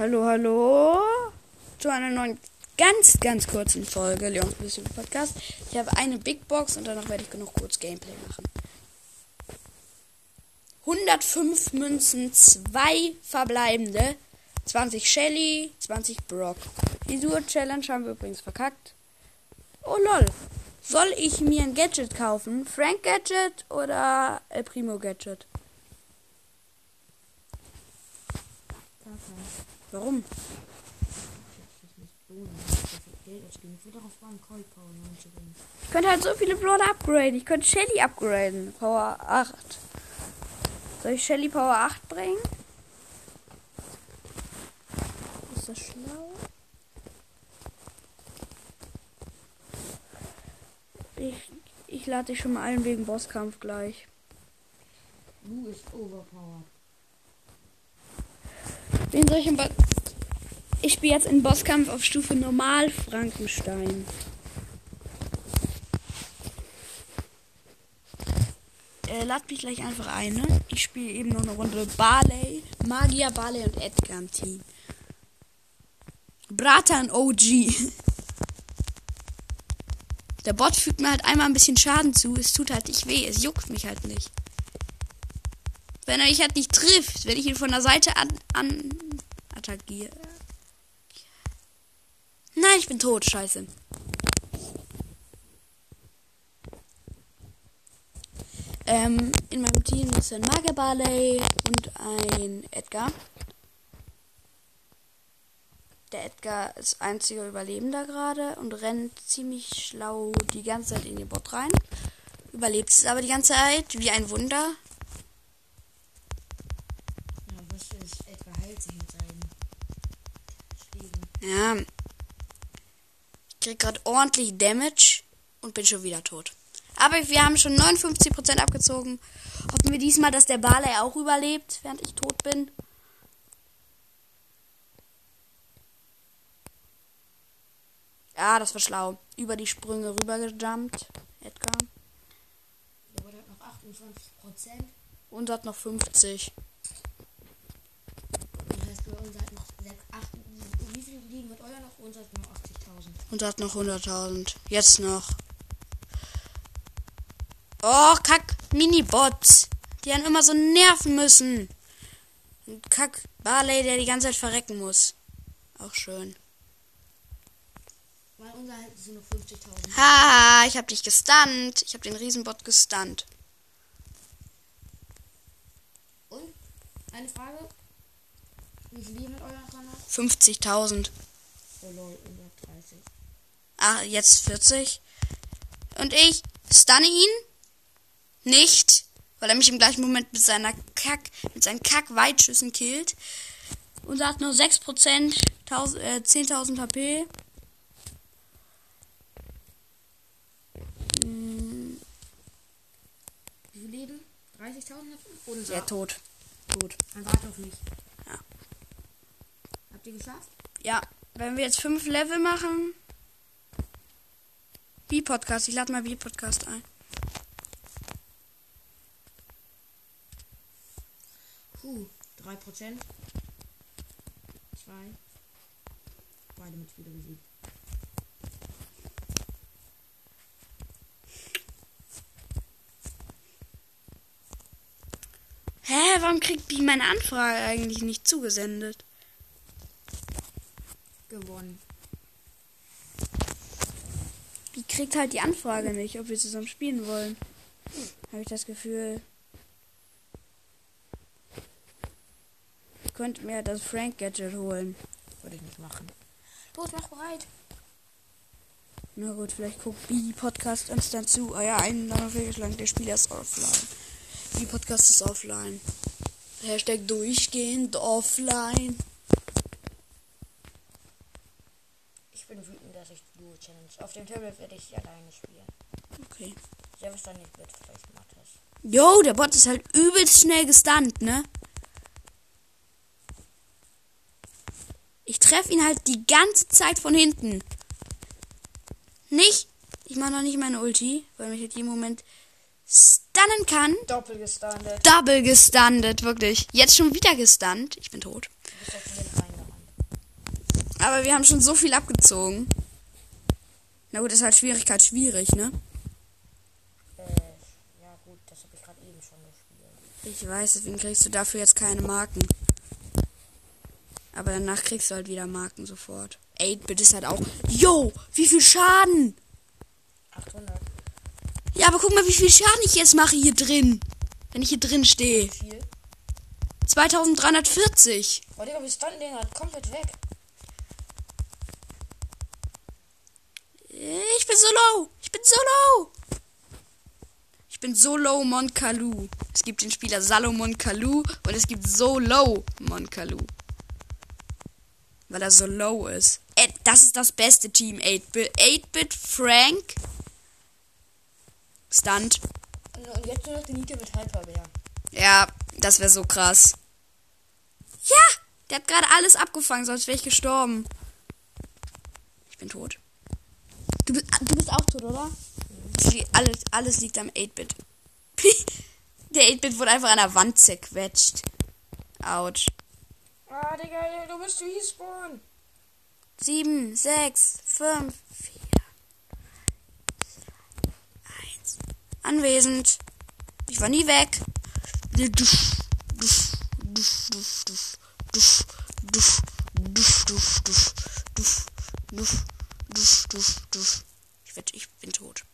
Hallo, hallo. Zu einer neuen, ganz, ganz kurzen Folge Leons Bisschen Podcast. Ich habe eine Big Box und danach werde ich noch kurz Gameplay machen. 105 Münzen, 2 verbleibende, 20 Shelly, 20 Brock. Die Duo Challenge haben wir übrigens verkackt. Oh lol. Soll ich mir ein Gadget kaufen? Frank Gadget oder El Primo Gadget? Warum? Ich könnte halt so viele Brawler upgraden. Ich könnte Shelly upgraden. Power 8. Soll ich Shelly Power 8 bringen? Ist das schlau? Ich, ich lade dich schon mal ein wegen Bosskampf gleich. Lu ist overpowered. Wen soll ich im Bo Ich spiele jetzt in Bosskampf auf Stufe Normal Frankenstein. Äh, lad mich gleich einfach ein, ne? Ich spiele eben noch eine Runde Barley, Magier, Barley und Edgar im Team. Bratan OG. Der Bot fügt mir halt einmal ein bisschen Schaden zu. Es tut halt nicht weh. Es juckt mich halt nicht. Wenn er mich halt nicht trifft, wenn ich ihn von der Seite an, an attackiere. Nein, ich bin tot. Scheiße. Ähm, in meinem Team ist ein Magier Barley und ein Edgar. Der Edgar ist einziger Überlebender gerade und rennt ziemlich schlau die ganze Zeit in den Bot rein. Überlebt es aber die ganze Zeit wie ein Wunder. Ja. Ich krieg gerade ordentlich Damage und bin schon wieder tot. Aber wir haben schon 59% abgezogen. Hoffen wir diesmal, dass der Barley auch überlebt, während ich tot bin. Ja, das war schlau. Über die Sprünge rübergejumpt. Edgar. Der hat noch 28 Prozent. Und hat noch 50. Das heißt, bei uns hat noch 6, 8, wie viel liegen mit euer noch? Uns hat noch 80.000. Und hat noch 100.000. Jetzt noch. Oh, kack. Minibots. Die haben immer so nerven müssen. Und kack. Barley, der die ganze Zeit verrecken muss. Auch schön. Weil unser hat sind noch 50.000. Haha, ich hab dich gestunt. Ich hab den Riesenbot gestunt. Und? Eine Frage. Wie viel liegen mit euer noch? 50.000. Oh lol, 130. Ah, jetzt 40. Und ich stunne ihn nicht, weil er mich im gleichen Moment mit seiner Kack, mit seinen Kack-Weitschüssen killt. Und er hat nur 6%, 1000, äh, 10.000 HP. Hm, Wie viel Leben? 30.000 hat Unser. ja, tot. Tot. Dann warte auf mich. Ja. Habt ihr geschafft? Ja, wenn wir jetzt fünf Level machen. B-Podcast, ich lade mal B-Podcast ein. Puh, 3%. 2. Beide mit wieder besiegt. Hä, warum kriegt B meine Anfrage eigentlich nicht zugesendet? Gewonnen. Die kriegt halt die Anfrage nicht, ob wir zusammen spielen wollen. Habe ich das Gefühl. Ich könnte mir das Frank Gadget holen. Würde ich nicht machen. Los, mach bereit. Na gut, vielleicht guckt B Podcast uns dann zu. Ah ja, einen noch fehlgeschlagen, der Spieler ist offline. B Podcast ist offline. Hashtag durchgehend offline. Ich bin wütend, dass ich Duo Challenge. Auf dem Tablet werde ich alleine spielen. Okay. Selbst dann nicht mit, vielleicht macht das. Jo, der Bot ist halt übelst schnell gestunt, ne? Ich treffe ihn halt die ganze Zeit von hinten. Nicht? Ich mache noch nicht meine Ulti, weil mich halt jeden Moment stunnen kann. Doppel gestandet. Double gestundet, wirklich. Jetzt schon wieder gestunt. Ich bin tot. Aber wir haben schon so viel abgezogen. Na gut, ist halt Schwierigkeit schwierig, ne? Äh, ja gut, das habe ich gerade eben schon gespielt. Ich weiß, deswegen kriegst du dafür jetzt keine Marken. Aber danach kriegst du halt wieder Marken sofort. 8-Bit ist halt auch. Yo, wie viel Schaden! 800. Ja, aber guck mal, wie viel Schaden ich jetzt mache hier drin. Wenn ich hier drin stehe. Viel. 2340. Oh Digga, wir standen den halt komplett weg. Ich bin so low. Ich bin so low. Ich bin so low Monkalu. Es gibt den Spieler Salomon Kalu und es gibt so low Monkalu. Weil er so low ist. Äh, Das ist das beste Team 8-Bit. 8-Bit Frank. Stunt. Und und jetzt nur noch die Niete mit Hyperbär. Ja, das wäre so krass. Ja, der hat gerade alles abgefangen, sonst wäre ich gestorben. Ich bin tot. Du bist, du bist auch tot, oder? Li- alles, alles liegt am 8-Bit. der 8-Bit wurde einfach an der Wand zerquetscht. Autsch. Ah, Digga, du bist respawn. 7, 6, 5, 4, 1. Anwesend. Ich war nie weg. Dusch, dusch, dusch, dusch, dusch, dusch, dusch, dusch, dusch, dusch, dusch, dusch, dusch. Ich, werd, ich bin tot.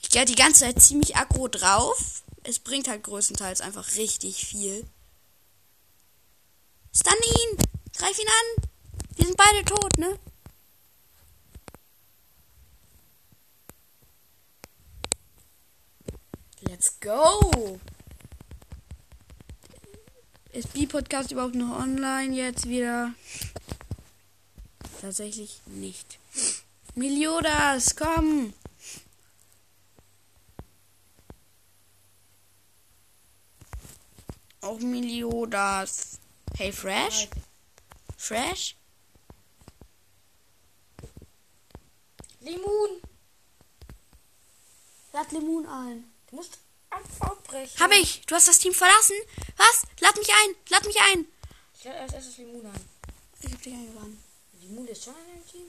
Ich gehe die ganze Zeit ziemlich aggro drauf. Es bringt halt größtenteils einfach richtig viel. Stun ihn! Greif ihn an! Wir sind beide tot, ne? Let's go! Ist B-Podcast überhaupt noch online jetzt wieder? Tatsächlich nicht. Miliodas, komm! Auch Miliodas. Hey, Fresh? Fresh? Limon. Lad Limon ein. Du musst einfach abbrechen. Hab ich! Du hast das Team verlassen? Was? Lad mich ein! Lad mich ein! Ich werde als erstes Limon an. Ich hab dich eingeladen. Limon ist schon in einem Team?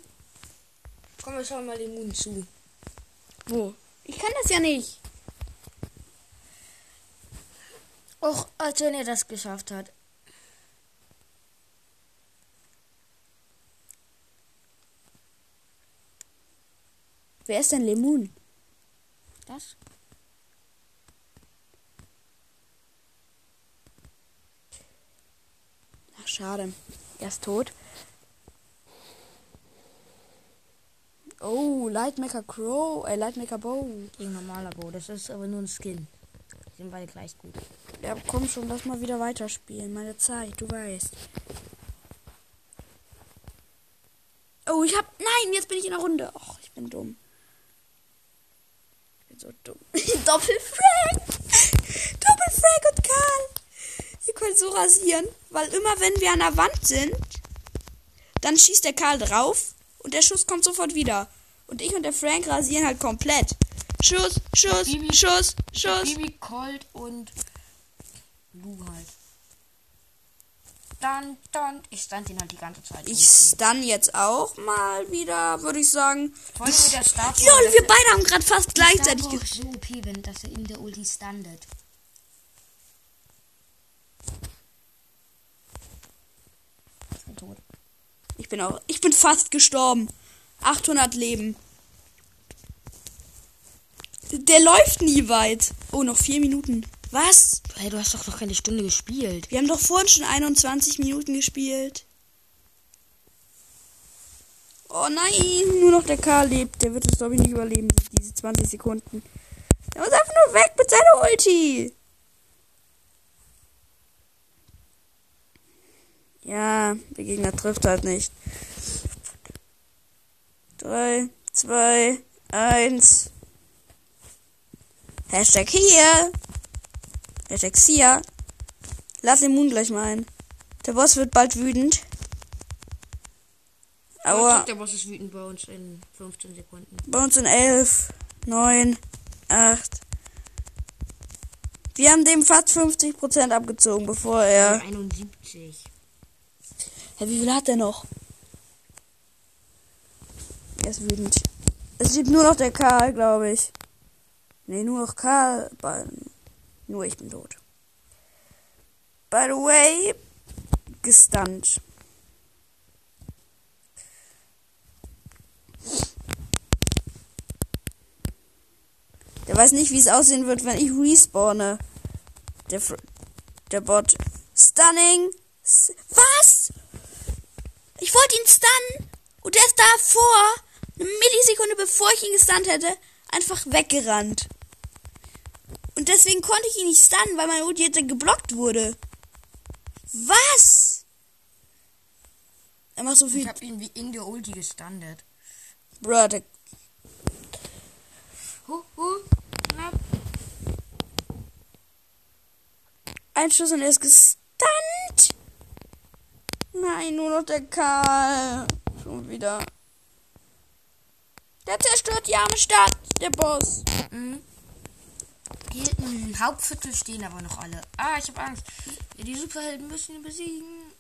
Komm, wir schauen mal Limon zu. Wo? Ich kann das ja nicht. Och, als wenn er das geschafft hat. Wer ist denn Lemon? Das? Ach, schade. Er ist tot. Oh, Lightmaker Crow, äh, Lightmaker Bow. Gegen normaler Bo. Das ist aber nur ein Skin. Die sind beide gleich gut. Ja, komm schon, lass mal wieder weiterspielen. Meine Zeit, du weißt. Oh, ich hab. Nein, jetzt bin ich in der Runde. Och, ich bin dumm. Ich bin so dumm. Doppelfrank! Doppelfrank und Karl! Ihr könnt so rasieren, weil immer wenn wir an der Wand sind, dann schießt der Karl drauf und der Schuss kommt sofort wieder. Und ich und der Frank rasieren halt komplett. Schuss, Schuss, Bibi- Schuss, Schuss. Bibi, Colt und Lu halt. Dann, dann. Ich stand ihn halt die ganze Zeit. Ich stun jetzt auch mal wieder, würde ich sagen. Allem mit der Star Lol, wir beide haben gerade fast gleichzeitig. Ge- so OP, wenn dass er in der Ulti standet. Ich bin tot. Ich bin auch. Ich bin fast gestorben. 800 Leben. Der läuft nie weit. Oh, noch vier Minuten. Was? Hey, du hast doch noch keine Stunde gespielt. Wir haben doch vorhin schon 21 Minuten gespielt. Oh nein, nur noch der K lebt. Der wird es, glaube ich, nicht überleben, diese 20 Sekunden. Der muss einfach nur weg mit seiner Ulti. Ja, der Gegner trifft halt nicht. 3, 2, 1. Hashtag hier. Hashtag Sia. Lass den Moon gleich mal ein. Der Boss wird bald wütend. Aber Der Boss ist wütend bei uns in 15 Sekunden. bei uns sind 11, 9, 8. Wir haben dem fast 50% abgezogen, bevor er. 71. Hä, wie viel hat er noch? Er ist wütend. Es lebt nur noch der Karl, glaube ich. Nee, nur noch Karl. Nur ich bin tot. By the way, gestunt. Der weiß nicht, wie es aussehen wird, wenn ich respawne. Der, der Bot. Stunning. S Was? Ich wollte ihn stunnen. Und der ist davor, eine Millisekunde bevor ich ihn gestunt hätte, einfach weggerannt. Und deswegen konnte ich ihn nicht stunnen, weil mein Ulti jetzt geblockt wurde. Was? Er macht so Ich viel. habe ihn wie in der Ulti gestandet. Bruh, der Hu, hu, knapp. Ein Schuss und er ist gestunt. Nein, nur noch der Karl. Schon wieder. Der zerstört die arme Stadt, der Boss. Mhm. Hier im Hauptviertel stehen aber noch alle. Ah, ich habe Angst. Die Superhelden müssen ihn besiegen.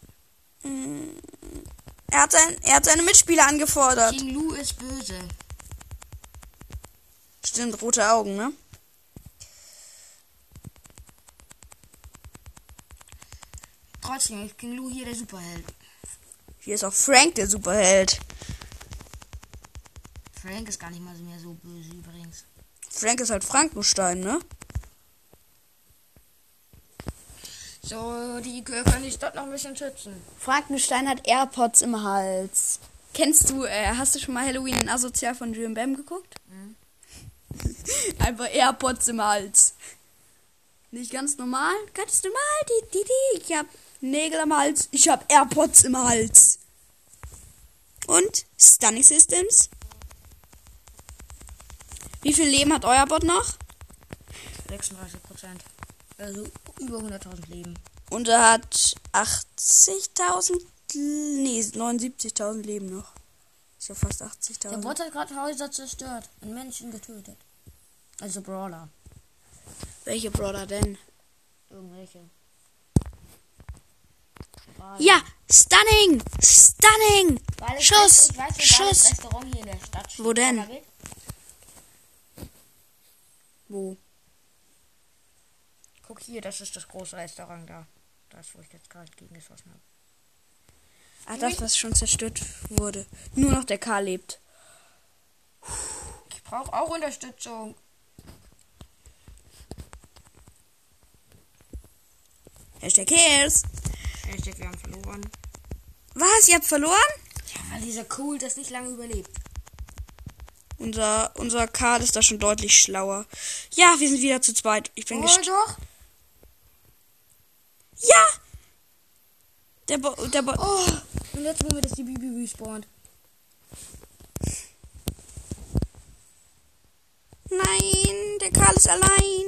Er hat, sein, er hat seine Mitspieler angefordert. King Lu ist böse. Stimmt, rote Augen, ne? Trotzdem ist King Lu hier der Superheld. Hier ist auch Frank, der Superheld. Frank ist gar nicht mal mehr so böse übrigens. Frank ist halt Frankenstein, ne? So, die können die Stadt noch ein bisschen schützen. Frankenstein hat AirPods im Hals. Kennst du, äh, hast du schon mal Halloween in Asozial von Julian Bam geguckt? Einfach AirPods im Hals. Nicht ganz normal, ganz normal. Die, die, die. Ich hab Nägel am Hals. Ich hab AirPods im Hals. Und Stunning Systems. Wie viel Leben hat euer Bot noch? 36 Prozent. Also über 100.000 Leben. Und er hat 80.000, nee, 79.000 Leben noch. Ist ja fast Der 80.000. Bot hat gerade Häuser zerstört und Menschen getötet. Also Brawler. Welche Brother denn? Irgendwelche. Ja, stunning, stunning. Schuss, weiß, weiß, wo Schuss. Wo denn? Wo? Guck hier, das ist das große Restaurant da. Das, wo ich jetzt gerade gegen geschossen habe. Ach, das, was schon zerstört wurde. Nur noch der K lebt. Ich brauche auch Unterstützung. Hashtag Cares. Hashtag, wir haben verloren. Was, ihr habt verloren? Ja, weil dieser Cool das nicht lange überlebt. Unser, unser Karl ist da schon deutlich schlauer. Ja, wir sind wieder zu zweit. Ich bin Oh, gest doch. Ja! Der Bo der Bo Oh, und jetzt wo mir das die Bibi respawnt. Nein, der Karl ist allein.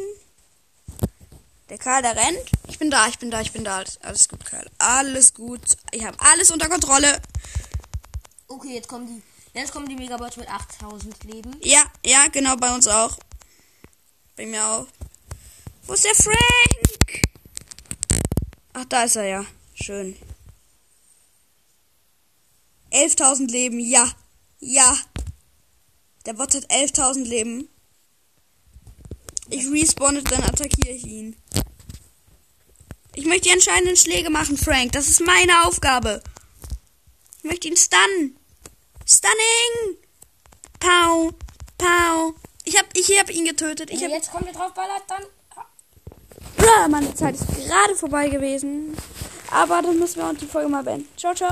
Der Karl, der rennt. Ich bin da, ich bin da, ich bin da. Alles, alles gut, Karl. Alles gut. Ich habe alles unter Kontrolle. Okay, jetzt kommen die. Jetzt kommen die Megabots mit 8000 Leben. Ja, ja, genau, bei uns auch. Bei mir auch. Wo ist der Frank? Ach, da ist er ja. Schön. 11.000 Leben, ja. Ja. Der Bot hat 11.000 Leben. Ich respawne, dann attackiere ich ihn. Ich möchte die entscheidenden Schläge machen, Frank. Das ist meine Aufgabe. Ich möchte ihn stunnen. Stunning! Pau, pau. Ich hab, ich hab ihn getötet. Ich Wenn hab, jetzt kommt ihr drauf ballert, dann. Bruh, meine Zeit ist gerade vorbei gewesen. Aber dann müssen wir auch die Folge mal beenden. Ciao, ciao.